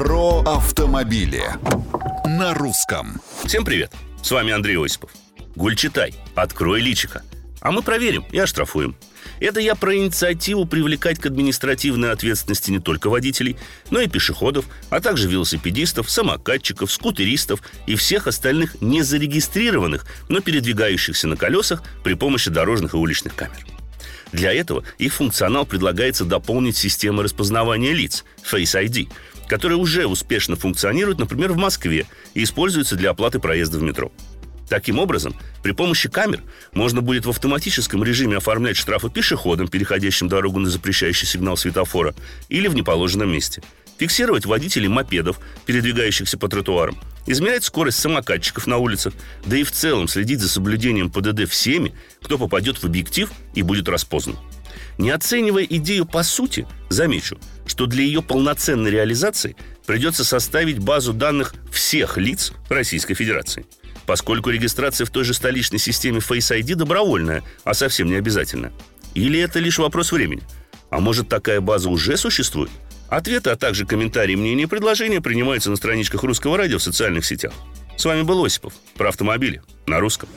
Про автомобили на русском. Всем привет! С вами Андрей Осипов. Гульчитай, открой личико. А мы проверим и оштрафуем. Это я про инициативу привлекать к административной ответственности не только водителей, но и пешеходов, а также велосипедистов, самокатчиков, скутеристов и всех остальных незарегистрированных, но передвигающихся на колесах при помощи дорожных и уличных камер. Для этого их функционал предлагается дополнить системой распознавания лиц Face ID, которая уже успешно функционирует, например, в Москве и используется для оплаты проезда в метро. Таким образом, при помощи камер можно будет в автоматическом режиме оформлять штрафы пешеходам, переходящим дорогу на запрещающий сигнал светофора, или в неположенном месте, фиксировать водителей мопедов, передвигающихся по тротуарам, измерять скорость самокатчиков на улицах, да и в целом следить за соблюдением ПДД всеми, кто попадет в объектив и будет распознан. Не оценивая идею по сути, замечу, что для ее полноценной реализации придется составить базу данных всех лиц Российской Федерации – поскольку регистрация в той же столичной системе Face ID добровольная, а совсем не обязательно. Или это лишь вопрос времени? А может, такая база уже существует? Ответы, а также комментарии, мнения и предложения принимаются на страничках Русского радио в социальных сетях. С вами был Осипов про автомобили на русском.